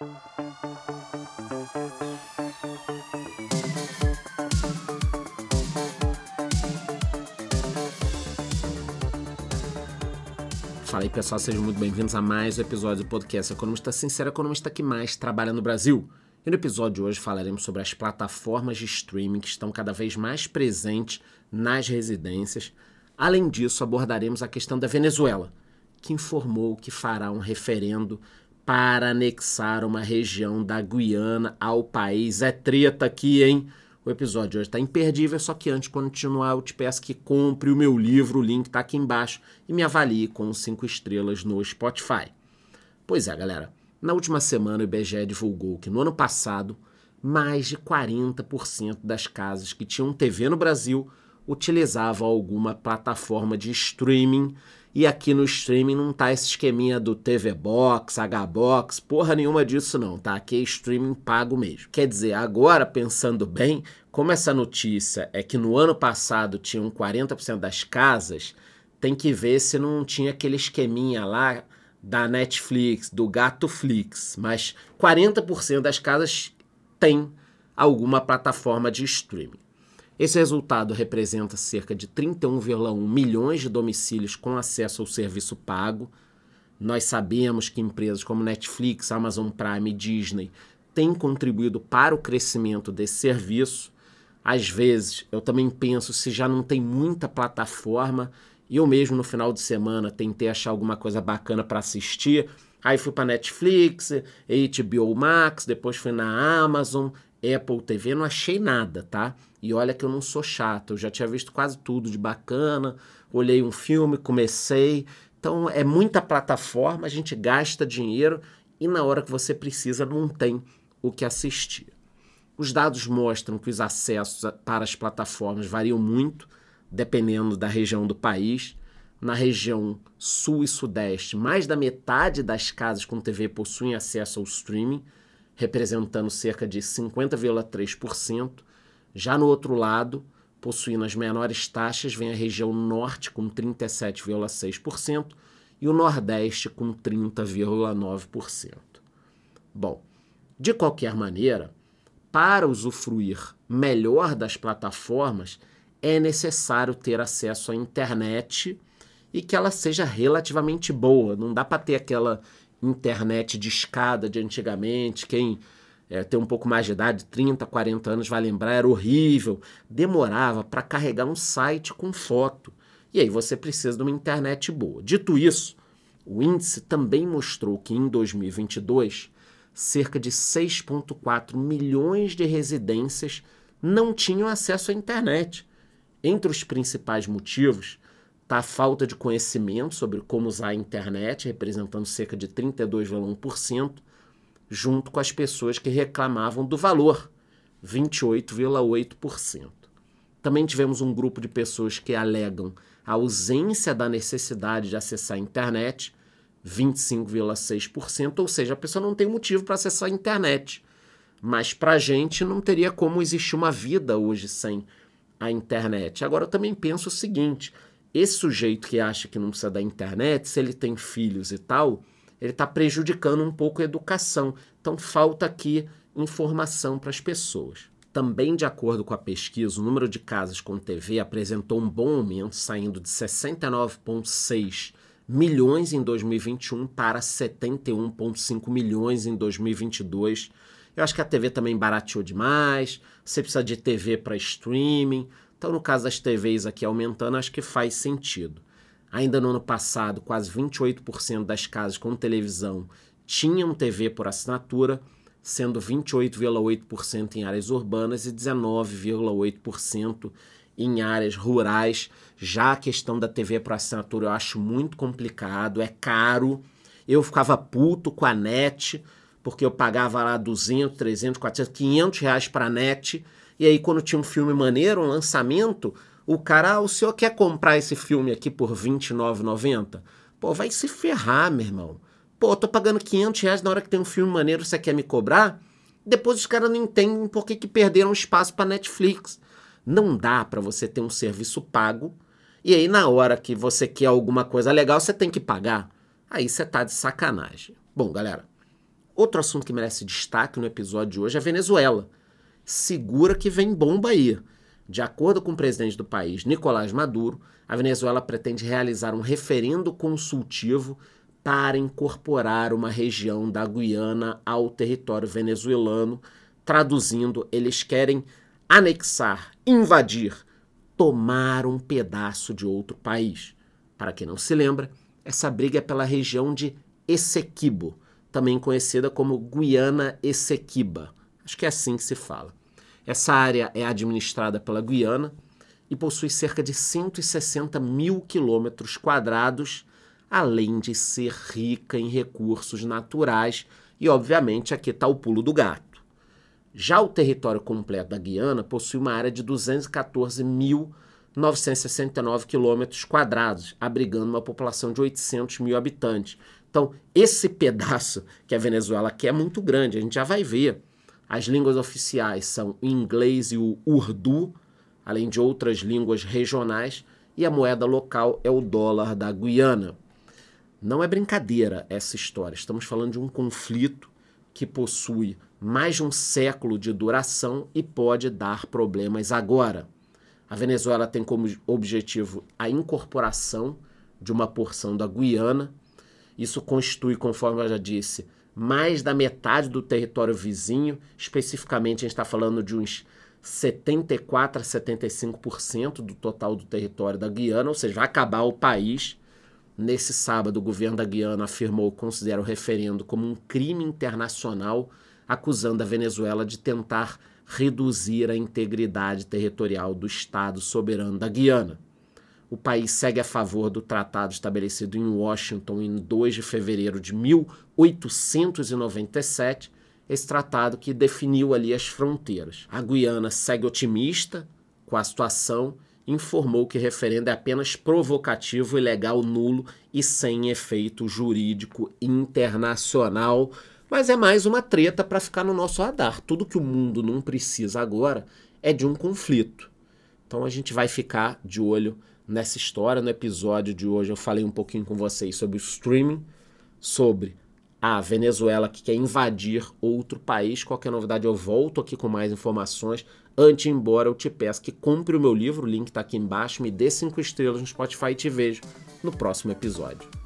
Fala aí pessoal, sejam muito bem-vindos a mais um episódio do podcast Economista Sincero, economista que mais trabalha no Brasil. E no episódio de hoje falaremos sobre as plataformas de streaming que estão cada vez mais presentes nas residências. Além disso, abordaremos a questão da Venezuela, que informou que fará um referendo para anexar uma região da Guiana ao país. É treta aqui, hein? O episódio hoje está imperdível, só que antes de continuar, eu te peço que compre o meu livro, o link está aqui embaixo, e me avalie com 5 estrelas no Spotify. Pois é, galera. Na última semana, o IBGE divulgou que no ano passado, mais de 40% das casas que tinham TV no Brasil utilizavam alguma plataforma de streaming e aqui no streaming não tá esse esqueminha do TV Box, H Box, porra nenhuma disso não, tá? Aqui é streaming pago mesmo. Quer dizer, agora pensando bem, como essa notícia é que no ano passado tinham 40% das casas, tem que ver se não tinha aquele esqueminha lá da Netflix, do Gatoflix, mas 40% das casas tem alguma plataforma de streaming. Esse resultado representa cerca de 31,1 milhões de domicílios com acesso ao serviço pago. Nós sabemos que empresas como Netflix, Amazon Prime e Disney têm contribuído para o crescimento desse serviço. Às vezes, eu também penso se já não tem muita plataforma, e eu mesmo no final de semana tentei achar alguma coisa bacana para assistir. Aí fui para Netflix, HBO Max, depois fui na Amazon, Apple TV, não achei nada, tá? E olha que eu não sou chato, eu já tinha visto quase tudo de bacana, olhei um filme, comecei. Então é muita plataforma, a gente gasta dinheiro e na hora que você precisa não tem o que assistir. Os dados mostram que os acessos para as plataformas variam muito, dependendo da região do país. Na região sul e sudeste, mais da metade das casas com TV possuem acesso ao streaming, representando cerca de 50,3%. Já no outro lado, possuindo as menores taxas, vem a região norte com 37,6% e o nordeste com 30,9%. Bom, de qualquer maneira, para usufruir melhor das plataformas, é necessário ter acesso à internet e que ela seja relativamente boa. Não dá para ter aquela internet de escada de antigamente, quem é, tem um pouco mais de idade, 30, 40 anos, vai lembrar, era horrível. Demorava para carregar um site com foto. E aí você precisa de uma internet boa. Dito isso, o índice também mostrou que em 2022, cerca de 6,4 milhões de residências não tinham acesso à internet. Entre os principais motivos está a falta de conhecimento sobre como usar a internet, representando cerca de 32,1%, junto com as pessoas que reclamavam do valor, 28,8%. Também tivemos um grupo de pessoas que alegam a ausência da necessidade de acessar a internet, 25,6%, ou seja, a pessoa não tem motivo para acessar a internet. Mas para a gente não teria como existir uma vida hoje sem a internet. Agora eu também penso o seguinte: esse sujeito que acha que não precisa da internet, se ele tem filhos e tal, ele está prejudicando um pouco a educação. Então falta aqui informação para as pessoas. Também, de acordo com a pesquisa, o número de casas com TV apresentou um bom aumento, saindo de 69,6 milhões em 2021 para 71,5 milhões em 2022. Eu acho que a TV também barateou demais, você precisa de TV para streaming. Então, no caso das TVs aqui aumentando, acho que faz sentido. Ainda no ano passado, quase 28% das casas com televisão tinham TV por assinatura, sendo 28,8% em áreas urbanas e 19,8% em áreas rurais. Já a questão da TV por assinatura eu acho muito complicado, é caro. Eu ficava puto com a net, porque eu pagava lá 200, 300, 400, 500 reais para a net. E aí, quando tinha um filme maneiro, um lançamento, o cara, ah, o senhor quer comprar esse filme aqui por R$29,90? Pô, vai se ferrar, meu irmão. Pô, eu tô pagando 500 reais na hora que tem um filme maneiro, você quer me cobrar? Depois os caras não entendem por que, que perderam espaço para Netflix. Não dá para você ter um serviço pago e aí na hora que você quer alguma coisa legal, você tem que pagar. Aí você tá de sacanagem. Bom, galera, Outro assunto que merece destaque no episódio de hoje é a Venezuela. Segura que vem bomba aí. De acordo com o presidente do país, Nicolás Maduro, a Venezuela pretende realizar um referendo consultivo para incorporar uma região da Guiana ao território venezuelano. Traduzindo, eles querem anexar, invadir, tomar um pedaço de outro país. Para quem não se lembra, essa briga é pela região de Essequibo, também conhecida como Guiana Essequiba. Acho que é assim que se fala. Essa área é administrada pela Guiana e possui cerca de 160 mil quilômetros quadrados, além de ser rica em recursos naturais e, obviamente, aqui está o pulo do gato. Já o território completo da Guiana possui uma área de 214.969 quilômetros quadrados, abrigando uma população de 800 mil habitantes. Então, esse pedaço que a Venezuela quer é muito grande, a gente já vai ver. As línguas oficiais são o inglês e o urdu, além de outras línguas regionais, e a moeda local é o dólar da Guiana. Não é brincadeira essa história, estamos falando de um conflito que possui mais de um século de duração e pode dar problemas agora. A Venezuela tem como objetivo a incorporação de uma porção da Guiana. Isso constitui, conforme eu já disse, mais da metade do território vizinho, especificamente a gente está falando de uns 74 a 75% do total do território da Guiana, ou seja, vai acabar o país. Nesse sábado, o governo da Guiana afirmou considera o referendo como um crime internacional, acusando a Venezuela de tentar reduzir a integridade territorial do Estado soberano da Guiana. O país segue a favor do tratado estabelecido em Washington em 2 de fevereiro de 1897, esse tratado que definiu ali as fronteiras. A Guiana segue otimista com a situação informou que o referendo é apenas provocativo, ilegal, nulo e sem efeito jurídico internacional. Mas é mais uma treta para ficar no nosso radar. Tudo que o mundo não precisa agora é de um conflito. Então a gente vai ficar de olho nessa história. No episódio de hoje eu falei um pouquinho com vocês sobre o streaming, sobre a Venezuela que quer invadir outro país. Qualquer novidade eu volto aqui com mais informações. Antes de embora, eu te peço que compre o meu livro, o link está aqui embaixo, me dê cinco estrelas no Spotify e te vejo no próximo episódio.